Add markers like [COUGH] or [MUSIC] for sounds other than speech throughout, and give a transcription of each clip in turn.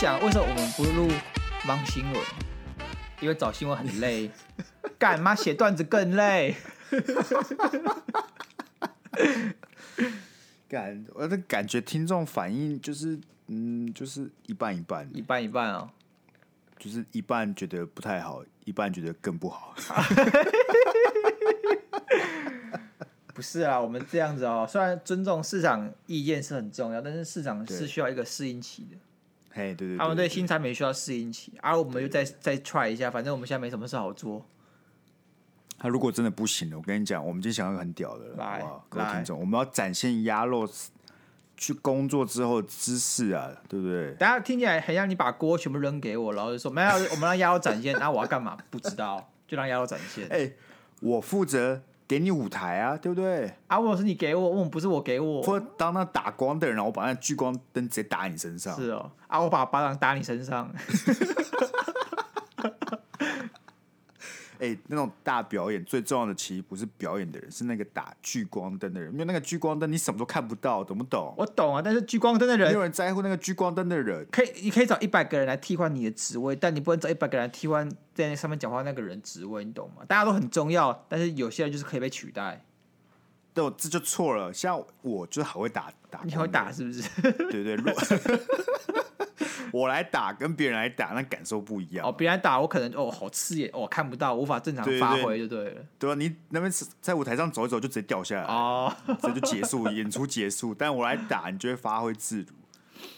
想，为什么我们不录忙新闻？因为找新闻很累，[LAUGHS] 干嘛写段子更累？[LAUGHS] 感我的感觉，听众反应就是，嗯，就是一半一半，一半一半哦，就是一半觉得不太好，一半觉得更不好。[LAUGHS] 不是啊，我们这样子哦，虽然尊重市场意见是很重要，但是市场是需要一个适应期的。嘿，对对，他们对新产品需要适应期，而、啊、我们就再再 try 一下，反正我们现在没什么事好做。他如果真的不行了，我跟你讲，我们今天想要个很屌的，来，各位听众，我们要展现鸭肉去工作之后的姿势啊，对不对？大家听起来很像你把锅全部扔给我，然后就说没有，我们让鸭肉展现，[LAUGHS] 那、啊、我要干嘛？不知道，就让鸭肉展现。哎、欸，我负责给你舞台啊，对不对？啊，我是你给我，我不是我给我。或当那打光的人，然后我把那聚光灯直接打你身上。是哦，啊，我把巴掌打你身上。[LAUGHS] 哎、欸，那种大表演最重要的其实不是表演的人，是那个打聚光灯的人。因为那个聚光灯你什么都看不到，懂不懂？我懂啊，但是聚光灯的人，没有人在乎那个聚光灯的人。可以，你可以找一百个人来替换你的职位，但你不能找一百个人来替换在那上面讲话那个人职位，你懂吗？大家都很重要，但是有些人就是可以被取代。对，这就错了。像我就是好会打打，你会打是不是？对对对。[LAUGHS] [LAUGHS] 我来打跟别人来打，那感受不一样。哦，别人来打我可能哦好刺眼，哦看不到，无法正常发挥就对了。对，啊，你那边在舞台上走一走就直接掉下来，哦，这就结束演出结束。但我来打，你就会发挥自如，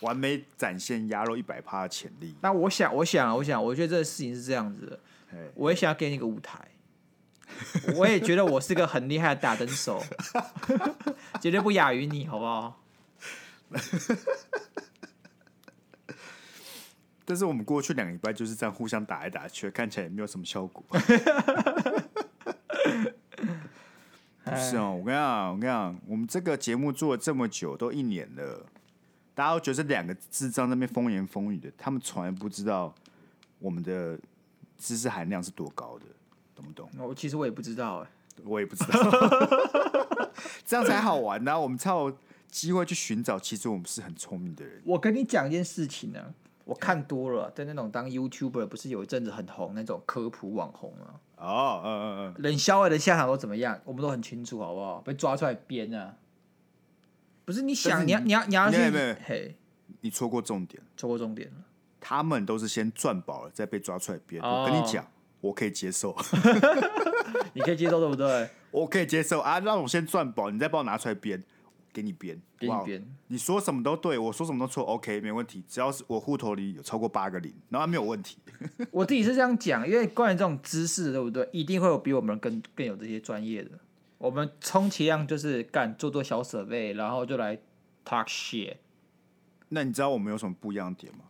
完美展现鸭肉一百趴的潜力。那我想，我想，我想，我觉得这个事情是这样子的，我也想要给你一个舞台，我也觉得我是个很厉害的打灯手，[LAUGHS] 绝对不亚于你，好不好？[LAUGHS] 但是我们过去两个礼拜就是这样互相打来打去，看起来也没有什么效果。[LAUGHS] 不是哦，我跟你讲，我跟你讲，我们这个节目做了这么久，都一年了，大家都觉得这两个智障在那边风言风语的，他们从来不知道我们的知识含量是多高的，懂不懂？我其实我也不知道，哎，我也不知道，[LAUGHS] 这样才好玩呢、啊。我们才有机会去寻找，其实我们是很聪明的人。我跟你讲一件事情呢、啊。我看多了，在那种当 YouTuber 不是有一阵子很红那种科普网红吗？哦，嗯嗯嗯，冷笑话的下场都怎么样？我们都很清楚，好不好？被抓出来编啊！不是你想，你要你要你要去，嘿，你错过重点，错过重点了。他们都是先赚饱了，再被抓出来编。我跟你讲，我可以接受，[LAUGHS] 你可以接受对不对？我可以接受啊，让我先赚饱，你再帮我拿出来编。给你编，给你编，你说什么都对，我说什么都错，OK，没问题。只要是我户头里有超过八个零，然后没有问题。[LAUGHS] 我自己是这样讲，因为关于这种知识，对不对？一定会有比我们更更有这些专业的。我们充其量就是干做做小设备，然后就来 talk shit。那你知道我们有什么不一样的点吗？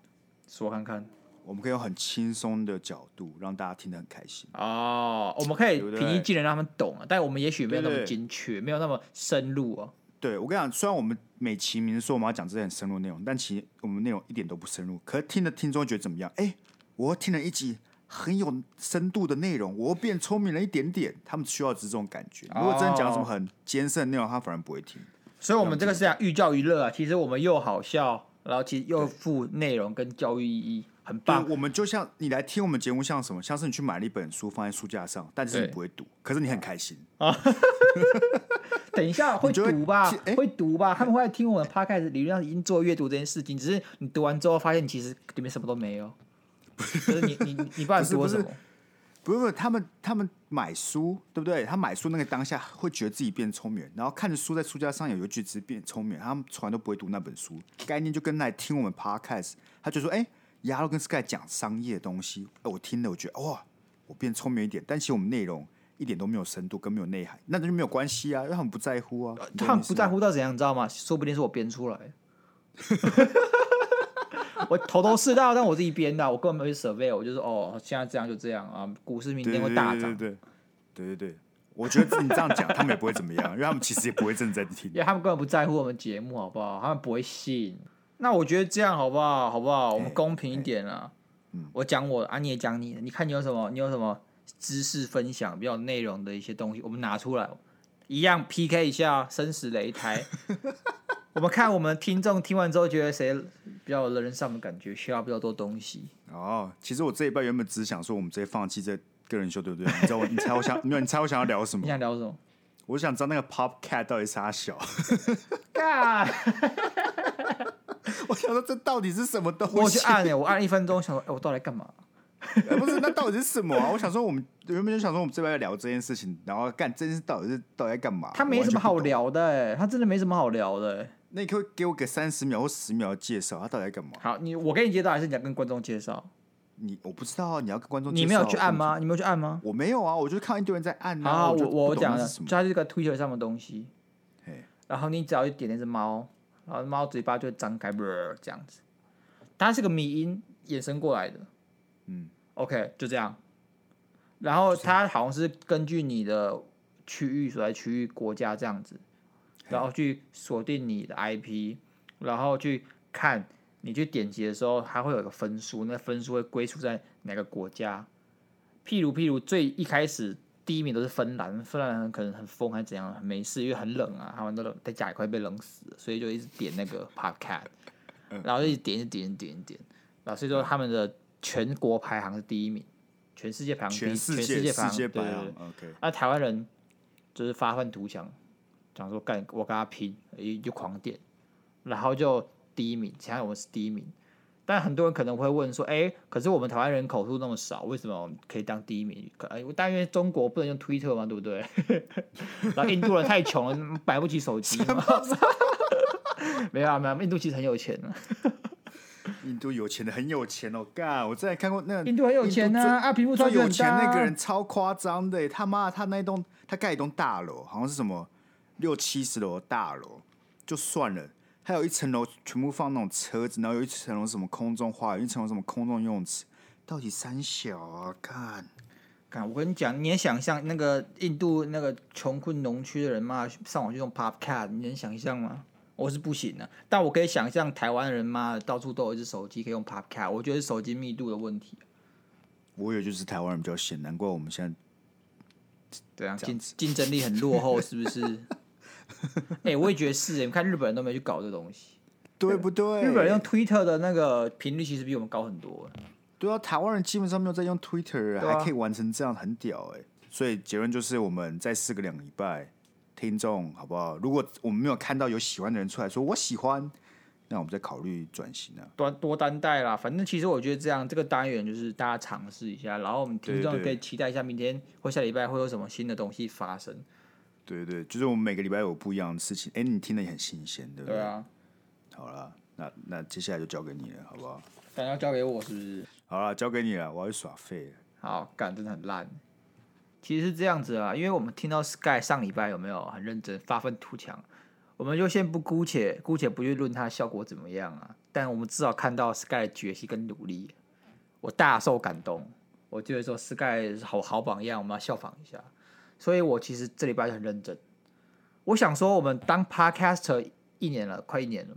说看看。我们可以用很轻松的角度让大家听得很开心。哦，我们可以平易近人，让他们懂啊。但我们也许没有那么精确，没有那么深入啊。对，我跟你讲，虽然我们美其名说我们要讲这些很深入的内容，但其实我们内容一点都不深入。可是听的听众觉得怎么样？哎，我听了一集很有深度的内容，我变聪明了一点点。他们需要的是这种感觉。如果真的讲什么很艰深的内容，他反而不会听。所以，我们这个是讲寓教于乐啊。其实我们又好笑，然后其实又富内容跟教育意义，很棒。我们就像你来听我们节目，像什么？像是你去买了一本书放在书架上，但是你不会读，可是你很开心啊。[LAUGHS] 等一下会读吧，会，会读吧，他们会来听我们 podcast，理论上已经做阅读这件事情，只是你读完之后发现你其实里面什么都没有。不是你你你你不知道读什么？不是不是，他们他们买书对不对？他买书那个当下会觉得自己变聪明，然后看着书在书架上有一句子变聪明，他们从来都不会读那本书。概念就跟来听我们 podcast，他就说：“哎，鸭肉跟 Sky 讲商业的东西，哎我听了我觉得哇，我变聪明一点。”但其实我们内容。一点都没有深度，跟没有内涵，那就没有关系啊，因为他们不在乎啊。他们不在乎到怎样，你知道吗？说不定是我编出来，[LAUGHS] 我头头是道，但我自己编的，我根本没去 survey，我就说哦，现在这样就这样啊，股市明天会大涨。对对对，对我觉得你这样讲，他们也不会怎么样，因为他们其实也不会真的在听，因为他们根本不在乎我们节目，好不好？他们不会信。那我觉得这样好不好？好不好？我们公平一点啊。嗯，我讲我，啊，你也讲你的，你看你有什么？你有什么？知识分享比较内容的一些东西，我们拿出来一样 PK 一下，生死擂台。[LAUGHS] 我们看我们听众听完之后觉得谁比比较人人上的感觉，需要比较多东西。哦，其实我这一半原本只想说，我们直接放弃这个人秀，对不对？你知道我，你猜我想，没有？你猜我想要聊什么？你想聊什么？我想知道那个 Pop Cat 到底是啥小。[LAUGHS] God 我想说这到底是什么东西？我去按哎，我按一分钟，想说哎，我到底干嘛？[LAUGHS] 不是，那到底是什么啊？我想说，我们原本就想说，我们这边要聊这件事情，然后干这件事到底是到底在干嘛？他没什么好聊的，哎，他真的没什么好聊的。那你可以给我个三十秒或十秒的介绍，他到底在干嘛？好，你我给你介绍，还是你要跟观众介绍？你我不知道啊，你要跟观众介绍。你没有去按吗？你没有去按吗？我没有啊，我就看一堆人在按。啊，我我讲的，就它是个 Twitter 上的东西。嘿，然后你只要去点那只猫，然后猫嘴巴就会张开，这样子。它是个迷音衍生过来的。嗯。OK，就这样。然后它好像是根据你的区域所在区域国家这样子，然后去锁定你的 IP，然后去看你去点击的时候，它会有一个分数，那分数会归属在哪个国家。譬如譬如最一开始第一名都是芬兰，芬兰人可能很疯还是怎样，没事，因为很冷啊，他们都冷，在家里快被冷死了，所以就一直点那个 Podcast，然后一直点一点一点一点，然后所以说他们的。全国排行是第一名，全世界排行第一，全世界排行，对对对。OK，那台湾人就是发愤图强，讲说干我跟他拼，就狂点，然后就第一名，其他我们是第一名。但很多人可能会问说，哎、欸，可是我们台湾人口数那么少，为什么可以当第一名？可但因为中国不能用 Twitter 嘛，对不对？[LAUGHS] 然后印度人太穷了，买不起手机嘛。[LAUGHS] 没有啊，没有，印度其实很有钱的。印度有钱的很有钱哦，干！我之前看过那个印度很有钱啊，啊，皮肤超有钱那个人超夸张的，他妈他那一栋他盖一栋大楼，好像是什么六七十楼的大楼，就算了，还有一层楼全部放那种车子，然后有一层楼什么空中花园，一层楼什么空中游泳池，到底三小啊？看，看我跟你讲，你也想象那个印度那个穷困农区的人嘛，上网去用 Podcast，你能想象吗？我是不行的，但我可以想象台湾人嘛，到处都有一只手机可以用 Podcast，我觉得是手机密度的问题。我以为就是台湾人比较闲，难怪我们现在对啊，竞竞争力很落后，是不是？哎、[LAUGHS] 欸，我也觉得是。你看日本人都没去搞这东西，对不对？日本人用 Twitter 的那个频率其实比我们高很多。对啊，台湾人基本上没有在用 Twitter，、啊、还可以完成这样，很屌哎、欸。所以结论就是，我们再试个两个礼拜。听众好不好？如果我们没有看到有喜欢的人出来说我喜欢，那我们再考虑转型啊。多多担待啦，反正其实我觉得这样这个单元就是大家尝试一下，然后我们听众可以期待一下明天或下礼拜会有什么新的东西发生。对对，就是我们每个礼拜有不一样的事情。哎，你听的也很新鲜，对不对？对啊。好了，那那接下来就交给你了，好不好？等下交给我是不是？好了，交给你了，我要去耍废了。好，干真的很烂。其实是这样子啊，因为我们听到 Sky 上礼拜有没有很认真发愤图强，我们就先不姑且姑且不去论它效果怎么样啊，但我们至少看到 Sky 的决心跟努力，我大受感动。我觉得说 Sky 好好榜样，我们要效仿一下。所以我其实这礼拜就很认真。我想说，我们当 Podcaster 一年了，快一年了，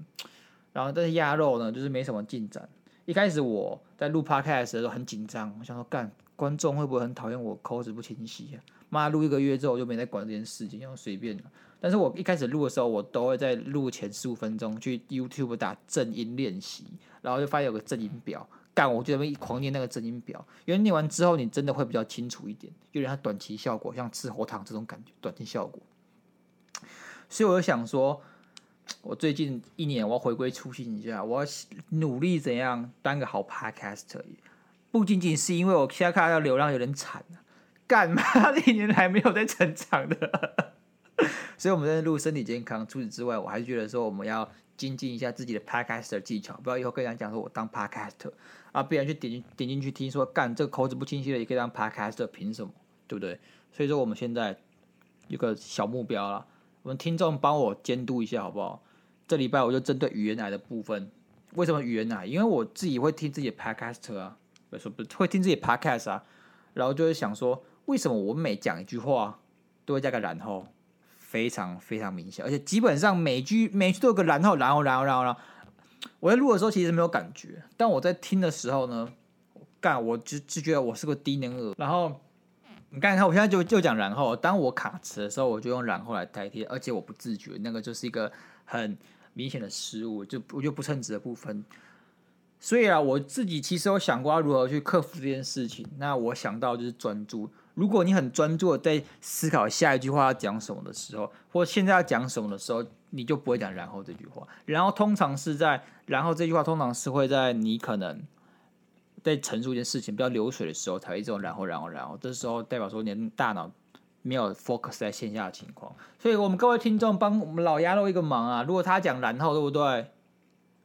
然后但是鸭肉呢，就是没什么进展。一开始我在录 Podcast 的时候很紧张，我想说干。观众会不会很讨厌我口齿不清晰啊？妈，录一个月之后我就没再管这件事情，要随便了。但是我一开始录的时候，我都会在录前十五分钟去 YouTube 打正音练习，然后就发现有个正音表，干，我就那边狂念那个正音表。因为念完之后，你真的会比较清楚一点，有点像短期效果，像吃喉糖这种感觉，短期效果。所以我就想说，我最近一年我要回归初心一下，我要努力怎样当个好 Podcaster。不仅仅是因为我现在看到流量有点惨啊，干嘛 [LAUGHS] 这一年还没有在成长的，所以我们在录身体健康。除此之外，我还是觉得说我们要精进一下自己的 Podcaster 技巧，不要以后跟人家讲说我当 Podcaster 啊，别人去点进点进去听说干这个口齿不清晰的也可以当 Podcaster，凭什么？对不对？所以说我们现在有个小目标了，我们听众帮我监督一下好不好？这礼拜我就针对语言癌的部分，为什么语言癌？因为我自己会听自己的 Podcaster 啊。说不会听自己 podcast 啊，然后就会想说，为什么我每讲一句话都会加个然后，非常非常明显，而且基本上每句每句都有个然后，然后，然后，然后，然后，我在录的时候其实没有感觉，但我在听的时候呢，干，我就就觉得我是个低能儿。然后你看看，我现在就就讲然后，当我卡词的时候，我就用然后来代替，而且我不自觉，那个就是一个很明显的失误，就我就不称职的部分。所以啊，我自己其实有想过要如何去克服这件事情。那我想到就是专注。如果你很专注的在思考下一句话要讲什么的时候，或现在要讲什么的时候，你就不会讲然后这句话。然后通常是在然后这句话通常是会在你可能在陈述一件事情比较流水的时候才会这种然后然后然后。这时候代表说你的大脑没有 focus 在线下的情况。所以我们各位听众帮我们老鸭肉一个忙啊！如果他讲然后对不对？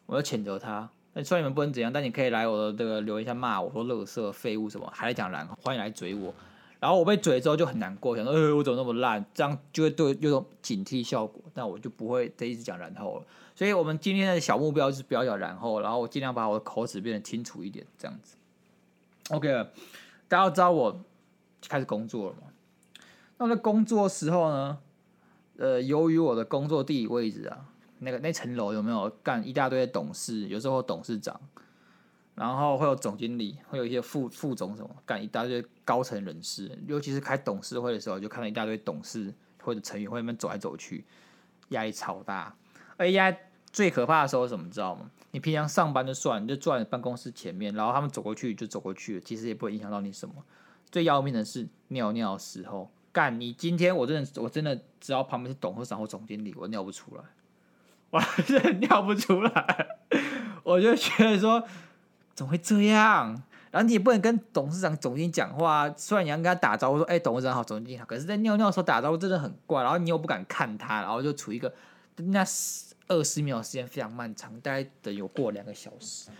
我要谴责他。虽然你们不能怎样，但你可以来我的这个留言下骂我说垃圾废物什么，还在讲然后，欢迎来追我。然后我被嘴之后就很难过，想说，呃，我怎么那么烂？这样就会对有种警惕效果，那我就不会再一直讲然后了。所以，我们今天的小目标就是不要讲然后，然后我尽量把我的口齿变得清楚一点，这样子。OK，大家知道我开始工作了嘛？那我在工作的时候呢，呃，由于我的工作地理位置啊，那个那层楼有没有干一大堆的董事，有时候董事长。然后会有总经理，会有一些副副总什么，干一大堆高层人士，尤其是开董事会的时候，就看到一大堆董事或者成员会那边走来走去，压力超大。而压最可怕的时候是什么，知道吗？你平常上班就算，你就坐在办公室前面，然后他们走过去就走过去了，其实也不会影响到你什么。最要命的是尿尿的时候，干你今天我真的我真的只要旁边是董事长或总经理，我尿不出来，我真的尿不出来，我就觉得说。怎么会这样？然后你也不能跟董事长、总经理讲话。虽然你要跟他打招呼说：“哎、董事长好，总经理好。”可是，在尿尿的时候打招呼真的很怪。然后你又不敢看他，然后就处于一个那二十秒时间非常漫长，大概得有过两个小时。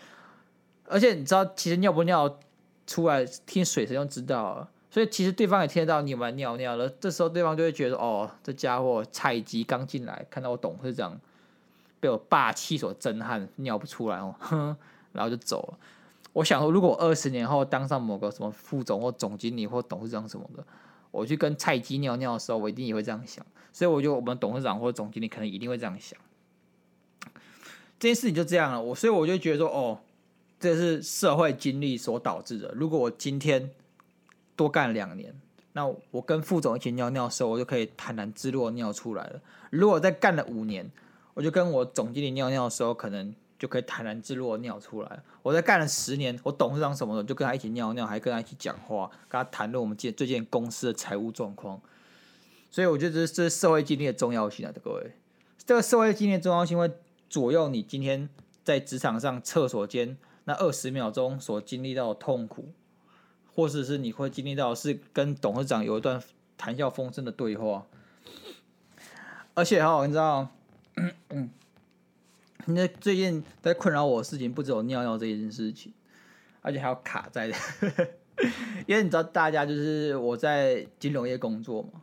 而且你知道，其实尿不尿出来听水声就知道了。所以其实对方也听得到你有没有尿尿了。这时候对方就会觉得：“哦，这家伙菜鸡刚进来，看到我董事长被我霸气所震撼，尿不出来哦。”哼。然后就走了。我想说，如果二十年后当上某个什么副总或总经理或董事长什么的，我去跟菜鸡尿尿的时候，我一定也会这样想。所以我觉得我们董事长或总经理可能一定会这样想。这件事情就这样了。我所以我就觉得说，哦，这是社会经历所导致的。如果我今天多干两年，那我跟副总一起尿尿的时候，我就可以坦然自若尿出来了。如果再干了五年，我就跟我总经理尿尿的时候，可能。就可以坦然自若尿出来。我在干了十年，我董事长什么的，就跟他一起尿尿，还跟他一起讲话，跟他谈论我们最最近公司的财务状况。所以我觉得这是社会经历的重要性啊，各位。这个社会经历的重要性会左右你今天在职场上厕所间那二十秒钟所经历到的痛苦，或者是你会经历到是跟董事长有一段谈笑风生的对话。而且哈，你知道，嗯那最近在困扰我的事情不只有尿尿这件事情，而且还有卡在，[LAUGHS] 因为你知道大家就是我在金融业工作嘛，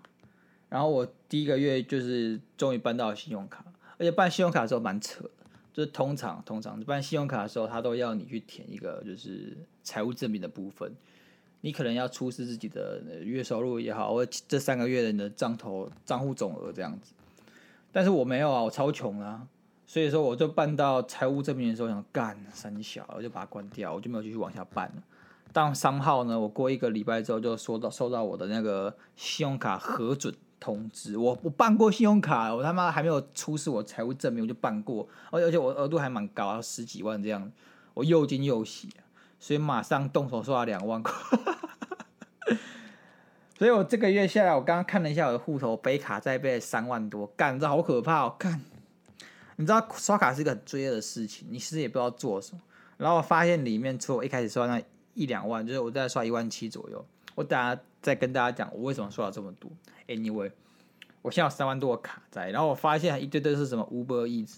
然后我第一个月就是终于办到了信用卡，而且办信用卡的时候蛮扯的，就是通常通常办信用卡的时候，他都要你去填一个就是财务证明的部分，你可能要出示自己的月收入也好，或这三个月的你的账头账户总额这样子，但是我没有啊，我超穷啊。所以说，我就办到财务证明的时候，想干三小，我就把它关掉，我就没有继续往下办了。当三号呢，我过一个礼拜之后，就收到收到我的那个信用卡核准通知。我我办过信用卡，我他妈还没有出示我财务证明，我就办过，而而且我额度还蛮高，十几万这样，我又惊又喜，所以马上动手刷了两万块。所以我这个月下来，我刚刚看了一下我的户头，北卡在被三万多，干这好可怕哦，干。你知道刷卡是一个很罪恶的事情，你其实也不知道做什么。然后我发现里面，除了我一开始刷那一两万，就是我在刷一万七左右。我等下再跟大家讲我为什么刷了这么多。Anyway，我现在有三万多的卡在，然后我发现一堆堆是什么 Uber Eats。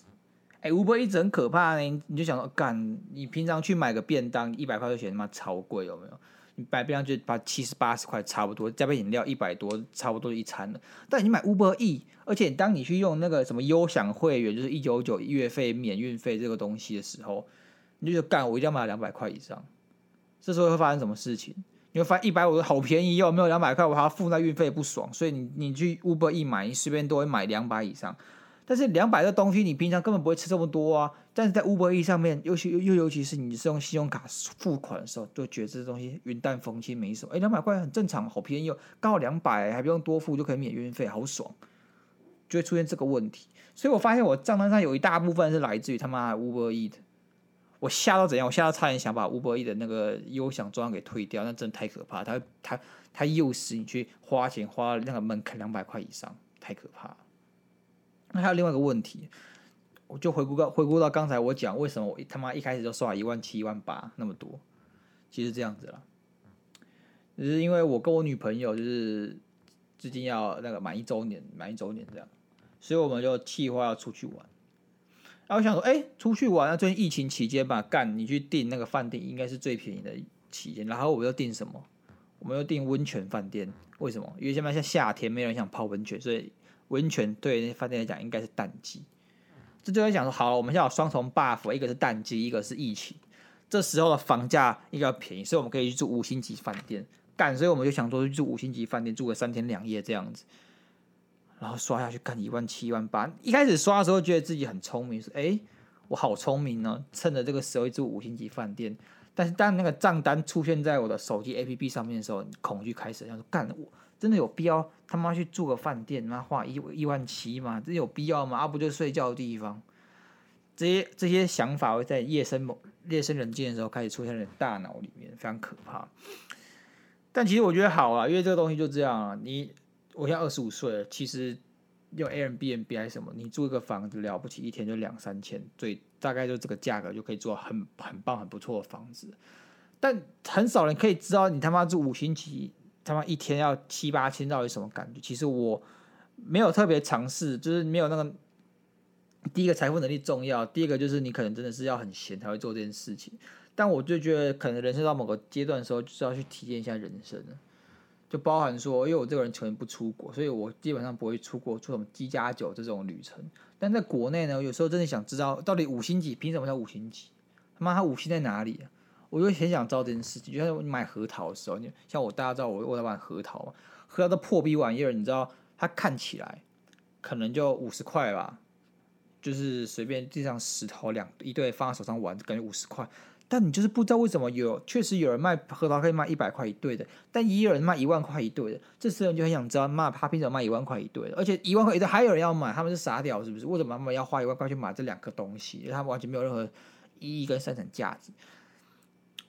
哎，Uber Eats 很可怕呢，你就想说，干，你平常去买个便当一百块就嫌他妈超贵，有没有？你买便当就把七十八十块差不多，加杯饮料一百多，差不多一餐了。但你买 Uber E，而且当你去用那个什么优享会员，就是一九九月费免运费这个东西的时候，你就干，我一定要买两百块以上。这时候会发生什么事情？你会发现一百五好便宜哟，没有两百块我还要付那运费不爽。所以你你去 Uber E 买，你随便都会买两百以上。但是两百的东西，你平常根本不会吃这么多啊！但是在 Uber E 上面，尤其又尤其是你是用信用卡付款的时候，就觉得这东西云淡风轻，没什么。哎，两百块很正常，好便宜哦，刚好两百，还不用多付就可以免运费，好爽。就会出现这个问题，所以我发现我账单上有一大部分是来自于他妈的 Uber E 的。我吓到怎样？我吓到差点想把 Uber E 的那个优享专案给退掉，那真的太可怕。他他他诱使你去花钱，花那个门槛两百块以上，太可怕了。那还有另外一个问题，我就回顾到回顾到刚才我讲，为什么我他妈一开始就刷一万七、一万八那么多？其实这样子啦，只是因为我跟我女朋友就是最近要那个满一周年，满一周年这样，所以我们就计划要出去玩。然后我想说，哎，出去玩啊！最近疫情期间吧，干你去订那个饭店，应该是最便宜的期间。然后我又订什么？我们又订温泉饭店。为什么？因为现在像夏天，没人想泡温泉，所以温泉对那些饭店来讲应该是淡季。这就在讲说，好了，我们现在有双重 buff，一个是淡季，一个是疫情。这时候的房价应该要便宜，所以我们可以去住五星级饭店。干，所以我们就想说去住五星级饭店，住个三天两夜这样子。然后刷下去干一万七、一万八。一开始刷的时候觉得自己很聪明，说：“哎，我好聪明呢，趁着这个时候住五星级饭店。”但是当那个账单出现在我的手机 APP 上面的时候，恐惧开始，想说：“干，我真的有必要他妈去住个饭店，妈花一一万七吗？这有必要吗？啊，不就睡觉的地方？”这些这些想法会在夜深某夜深人静的时候开始出现在大脑里面，非常可怕。但其实我觉得好啊，因为这个东西就这样啊，你。我现在二十五岁了，其实用 Airbnb 还是什么，你租一个房子了不起，一天就两三千，最大概就这个价格就可以做很很棒、很不错的房子。但很少人可以知道，你他妈住五星级，他妈一天要七八千，到底什么感觉？其实我没有特别尝试，就是没有那个第一个财富能力重要，第二个就是你可能真的是要很闲才会做这件事情。但我就觉得，可能人生到某个阶段的时候，就是要去体验一下人生。就包含说，因为我这个人可能不出国，所以我基本上不会出国做什么机加酒这种旅程。但在国内呢，有时候真的想知道到底五星级凭什么叫五星级？他妈，他五星在哪里啊？我就很想知道这件事情。就像你买核桃的时候，你像我大家知道我我在玩核桃嘛，核桃的破逼玩意儿，你知道它看起来可能就五十块吧，就是随便地上石头两一对放在手上玩，感觉五十块。但你就是不知道为什么有，确实有人卖核桃可以卖一百块一对的，但也有人卖一万块一对的。这时候你就很想知道，妈，他凭什么卖一万块一对的？而且一万块一对还有人要买，他们是傻屌是不是？为什么他们要花一万块去买这两个东西？他们完全没有任何意义跟生产价值。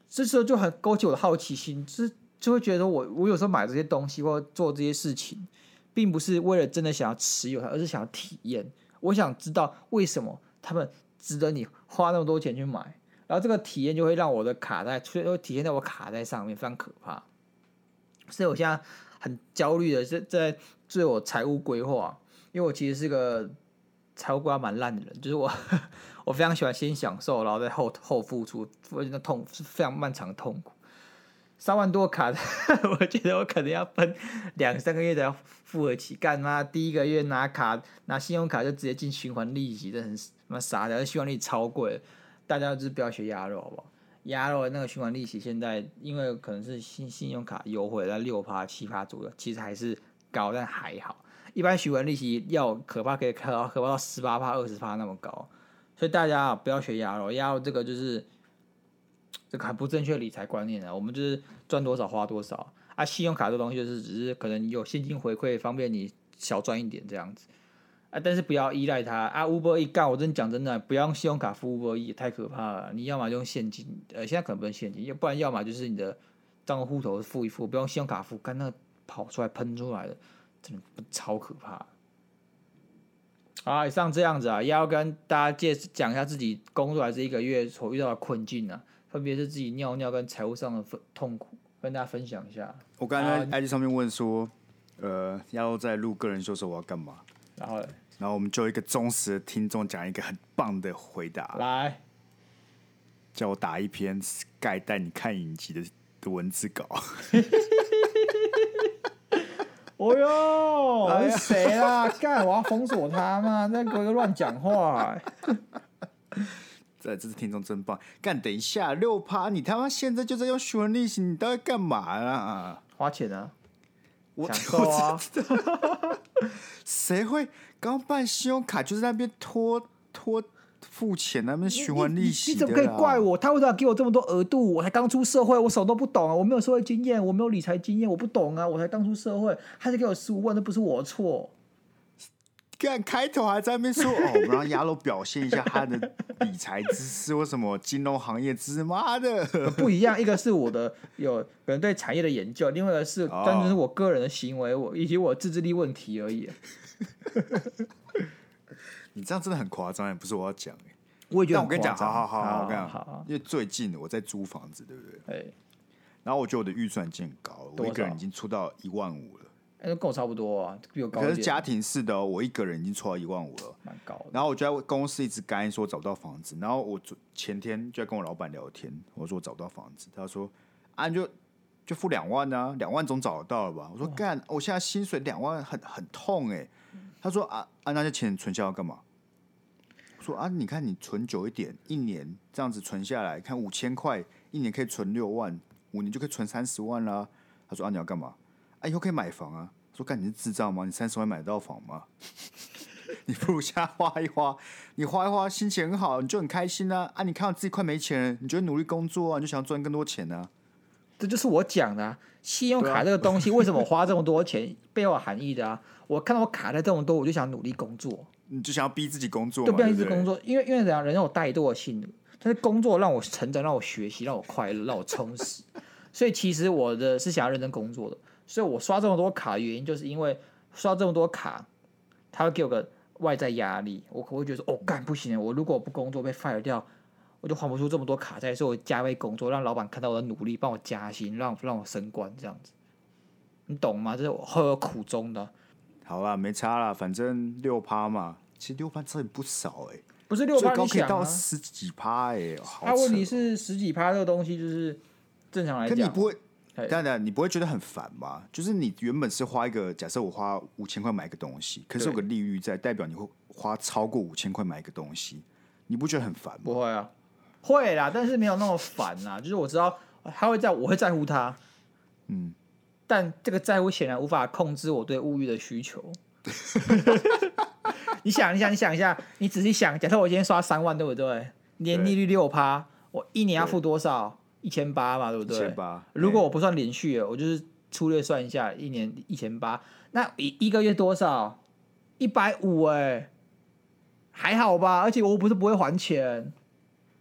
这时候就很勾起我的好奇心，就是就会觉得我我有时候买这些东西或做这些事情，并不是为了真的想要持有它，而是想要体验。我想知道为什么他们值得你花那么多钱去买。然后这个体验就会让我的卡在，所以会体现在我卡在上面，非常可怕。所以我现在很焦虑的是在做我财务规划，因为我其实是个财务规划蛮烂的人，就是我我非常喜欢先享受，然后再后后付出，我觉得痛是非常漫长的痛苦。三万多卡，[LAUGHS] 我觉得我可能要分两三个月才要付得起。干嘛？第一个月拿卡拿信用卡就直接进循环利息，这很妈傻的，循环利息超贵。大家就是不要学鸭肉，好不好？鸭肉那个循环利息现在因为可能是信信用卡优惠在六趴七趴左右，其实还是高，但还好。一般循环利息要可怕，可以开到可怕到十八帕、二十帕那么高，所以大家不要学鸭肉。鸭肉这个就是这个很不正确的理财观念啊。我们就是赚多少花多少啊。信用卡这东西就是只是可能有现金回馈，方便你小赚一点这样子。啊！但是不要依赖它啊！Uber 一干，我真讲真的，不要用信用卡付 Uber 也太可怕了。你要么就用现金，呃，现在可能不用现金，要不然要么就是你的账户户头付一付，不用信用卡付，干那跑出来喷出来的，真的超可怕。啊，以上这样子啊，也要跟大家介讲一下自己工作来这一个月所遇到的困境啊，分别是自己尿尿跟财务上的分痛苦，跟大家分享一下。我刚才在 IG 上面问说，呃，要在录个人秀的时候我要干嘛？然后，然后我们就一个忠实的听众讲一个很棒的回答，来，叫我打一篇 Sky 带你看影集的的文字稿。[LAUGHS] 哦哟，是谁啊？[LAUGHS] 干，我要封锁他吗？那个乱讲话。[LAUGHS] 这这是听众真棒。干，等一下，六趴，你他妈现在就在用循环利息，你到底干嘛啦？花钱啊。我我知道，[LAUGHS] 谁会刚办信用卡就在那边拖拖付钱，那边循环利息？你怎么可以怪我？他为什么要给我这么多额度？我才刚出社会，我什么都不懂啊！我没有社会经验，我没有理财经验，我不懂啊！我才刚出社会，他就给我十五万，那不是我错。看开头还在那边说哦，我们让鸭肉表现一下他的理财知识为什么金融行业知识，妈的不一样。一个是我的有可能对产业的研究，另外一个是 [LAUGHS] 单纯是我个人的行为，我以及我自制力问题而已。[LAUGHS] 你这样真的很夸张，也不是我要讲哎。我也觉得我跟你讲，好好好，好我跟你讲，好，因为最近我在租房子，对不对？哎，然后我觉得我的预算已经很高，我一个人已经出到一万五了。哎，跟我差不多啊，比我高。可是家庭式的，我一个人已经出到一万五了，蛮高的。然后我就在公司一直干说找不到房子，然后我前天就在跟我老板聊天，我说我找不到房子，他说啊，你就就付两万啊，两万总找得到了吧？我说干，我现在薪水两万很很痛哎。他说啊啊，那些钱存下要干嘛？我说啊，你看你存久一点，一年这样子存下来，看五千块，一年可以存六万，五年就可以存三十万啦。他说啊，你要干嘛？啊，以后可以买房啊。说干，你是智障吗？你三十万买得到房吗？[LAUGHS] 你不如瞎花一花，你花一花，心情很好，你就很开心啊！啊，你看到自己快没钱了，你就努力工作啊，你就想赚更多钱啊。这就是我讲的、啊，信用卡这个东西，为什么我花这么多钱？背后含义的啊！我看到我卡在这么多，我就想努力工作，你就想要逼自己工作，对不要一直工作，因为因为怎样，人有怠惰性，但是工作让我成长，让我学习，让我快乐，让我充实。[LAUGHS] 所以其实我的是想要认真工作的。所以我刷这么多卡的原因，就是因为刷这么多卡，他会给我个外在压力，我可会觉得说，哦，干不行，我如果不工作被 fire 掉，我就还不出这么多卡债，所以我加倍工作，让老板看到我的努力，帮我加薪，让让我升官，这样子，你懂吗？这是我 [LAUGHS] 后有苦衷的。好啦，没差啦，反正六趴嘛，其实六趴真的不少哎、欸，不是六趴，高可以到十几趴哎，那问题是十几趴这个东西，就是正常来讲，你不会。当然，你不会觉得很烦吗？就是你原本是花一个，假设我花五千块买一个东西，可是有个利率在，代表你会花超过五千块买一个东西，你不觉得很烦吗？不会啊，会啦，但是没有那么烦呐。就是我知道他会在，我会在乎他，嗯，但这个债务显然无法控制我对物欲的需求。[LAUGHS] 你想一下，你想一下，你仔细想，假设我今天刷三万，对不对？年利率六趴，我一年要付多少？一千八嘛，对不对？一千八。如果我不算连续的，我就是粗略算一下，一年一千八，那一一个月多少？一百五哎，还好吧？而且我不是不会还钱。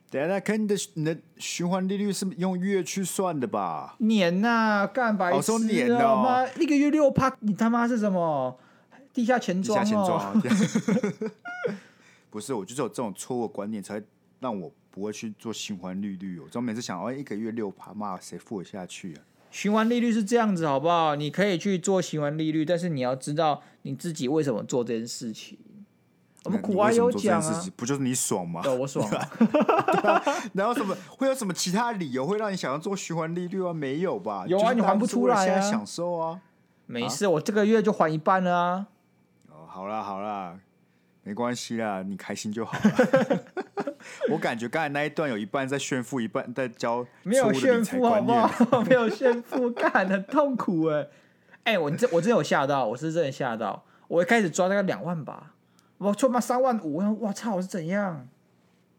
等下，看你的你的循环利率是用月去算的吧？年呐、啊，干白痴！我说年哦，妈，一个月六趴，你他妈是什么？地下钱庄哦？[LAUGHS] 不是，我就是有这种错误观念，才让我。不会去做循环利率，我总每次想，哦，一个月六趴，妈，谁付得下去啊？循环利率是这样子，好不好？你可以去做循环利率，但是你要知道你自己为什么做这件事情。我们苦瓜有讲啊，不就是你爽吗？对，我爽啊。[LAUGHS] 然后什么会有什么其他理由会让你想要做循环利率啊？没有吧？有啊，你还不出来啊？享受啊？没事，我这个月就还一半了啊。哦，好啦好啦，没关系啦，你开心就好了。[LAUGHS] 我感觉刚才那一段有一半在炫富，一半在教没有炫富，好不好？[LAUGHS] 没有炫富，干很痛苦哎！哎、欸，我这我真有吓到，我是真的吓到。我一开始抓大概两万吧，我出妈三万五，我操，我是怎样？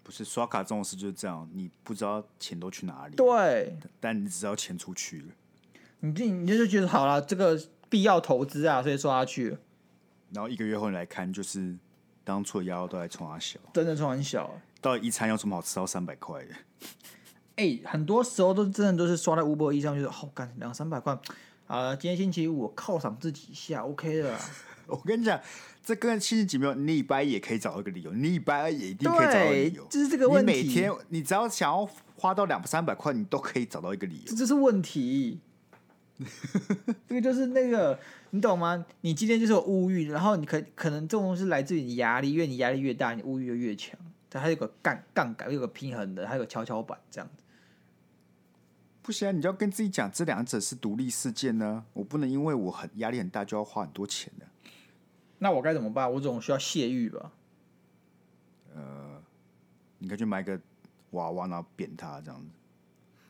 不是刷卡这种事就是这样，你不知道钱都去哪里。对，但你只知道钱出去了。你就你就觉得好了，这个必要投资啊，所以刷下去。然后一个月后来看，就是当初的腰都在冲很小，真的冲很小。到底一餐有什么好吃到三百块的？[LAUGHS] 哎、欸，很多时候都真的都是刷在 Uber Eats 上，就是好干两三百块啊！今天星期五，犒赏自己一下，OK 的。[LAUGHS] 我跟你讲，这跟七十几没有，你礼拜也可以找到一个理由，你礼拜二也一定可以找到理由。就是这个问题。你每天，你只要想要花到两三百块，你都可以找到一个理由。这就是问题。[LAUGHS] 这个就是那个，你懂吗？你今天就是有物欲，然后你可可能这种东西来自于你压力，因为你压力越大，你物欲就越强。它还有个杠杠杆，有个平衡的，还有个跷跷板这样子。不行啊，你就要跟自己讲，这两者是独立事件呢。我不能因为我很压力很大，就要花很多钱的。那我该怎么办？我总需要泄欲吧？呃，你可以去买个娃娃，然后扁它这样子。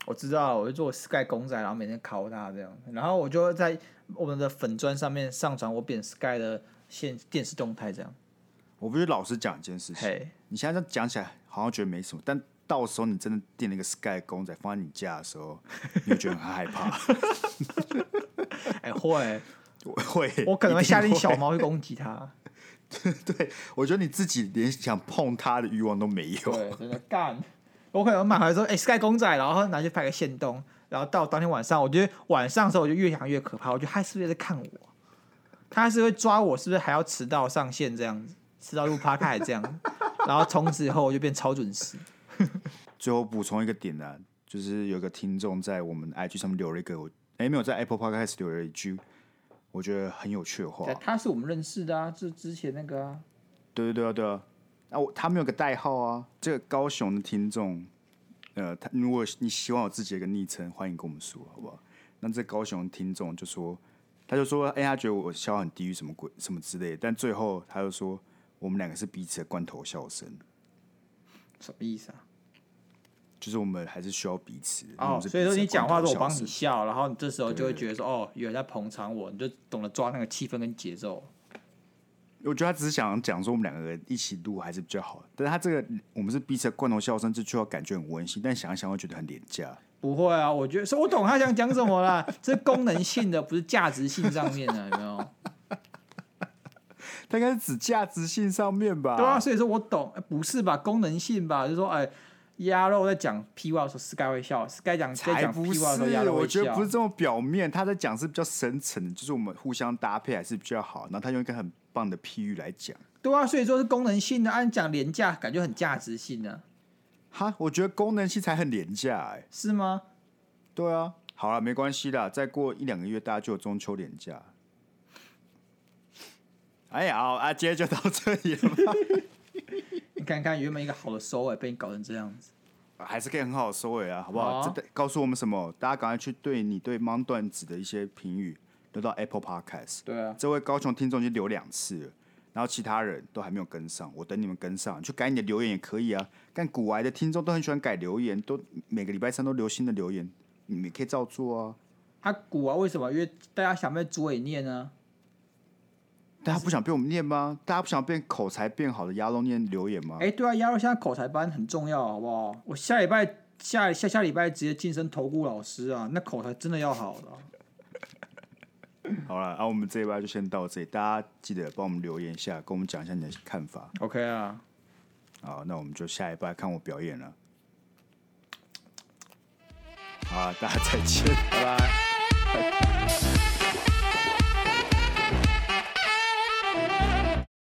我知道，我就做 Sky 公仔，然后每天拷它这样，然后我就会在我们的粉砖上面上传我扁 Sky 的现电视动态这样。我不是老实讲一件事情你现在这样讲起来好像觉得没什么，但到时候你真的订了一个 Sky 公仔放在你家的时候，你会觉得很害怕。[LAUGHS] 哎、欸，会会，我可能会下令小猫去攻击它。[LAUGHS] 对，我觉得你自己连想碰它的欲望都没有。对，真的干。我可能买回来说，哎、欸、，Sky 公仔，然后拿去拍个线动，然后到当天晚上，我觉得晚上的时候我就越想越可怕，我觉得他是不是在看我？他是会抓我，是不是还要迟到上线这样子？迟到录 Podcast 这样，然后从此以后我就变超准时。最后补充一个点呢、啊，就是有个听众在我们 IG 上面留了一个，哎、欸，没有在 Apple Podcast 留了一句，我觉得很有趣的话。他是我们认识的啊，就是之前那个啊。对对对啊对啊。啊，我他没有个代号啊。这个高雄的听众，呃，他如果你希望有自己的一个昵称，欢迎跟我们说，好不好？那这高雄的听众就说，他就说，哎，他觉得我笑很低，什么鬼，什么之类的。但最后他就说，我们两个是彼此的罐头笑声。什么意思啊？就是我们还是需要彼此。哦，所以说你讲话说我帮你笑，然后你这时候就会觉得说，哦，有人在捧场我，你就懂得抓那个气氛跟节奏。我觉得他只是想讲说我们两个人一起录还是比较好，但是他这个我们是彼此的罐头笑声，这句话感觉很温馨，但想一想会觉得很廉价。不会啊，我觉得是我懂他想讲什么啦，这是功能性的，不是价值性上面的，有没有？[LAUGHS] 他应该是指价值性上面吧？对啊，所以说我懂，不是吧？功能性吧？就是说，哎，鸭肉在讲屁话的时候，Sky 会笑，Sky 讲在讲屁话的时候，鸭肉会笑。我觉得不是这么表面，他在讲是比较深层的，就是我们互相搭配还是比较好。然后他用一个很棒的譬喻来讲，对啊，所以说是功能性的，按讲廉价，感觉很价值性的。哈，我觉得功能性才很廉价，哎，是吗？对啊，好了，没关系啦，再过一两个月，大家就有中秋廉价。哎呀，啊，今天就到这里了吧。[LAUGHS] 你看看，原本一个好的收尾，被你搞成这样子，还是可以很好的收尾啊，好不好？这、哦、告诉我们什么？大家赶快去对你对芒段子的一些评语。留到 Apple Podcast。对啊，这位高雄听众已经留两次了，然后其他人都还没有跟上，我等你们跟上，去改你的留言也可以啊。但古玩的听众都很喜欢改留言，都每个礼拜三都留新的留言，你们也可以照做啊。他古玩为什么？因为大家想被主委念呢？大家不想被我们念吗？大家不想变口才变好的鸭肉念留言吗？哎、欸，对啊，鸭肉现在口才班很重要，好不好？我下礼拜下下下礼拜直接晋升投顾老师啊，那口才真的要好的。[LAUGHS] 好了，那、啊、我们这一拜就先到这里，大家记得帮我们留言一下，跟我们讲一下你的看法。OK 啊，好，那我们就下一拜看我表演了。好，大家再见，拜拜。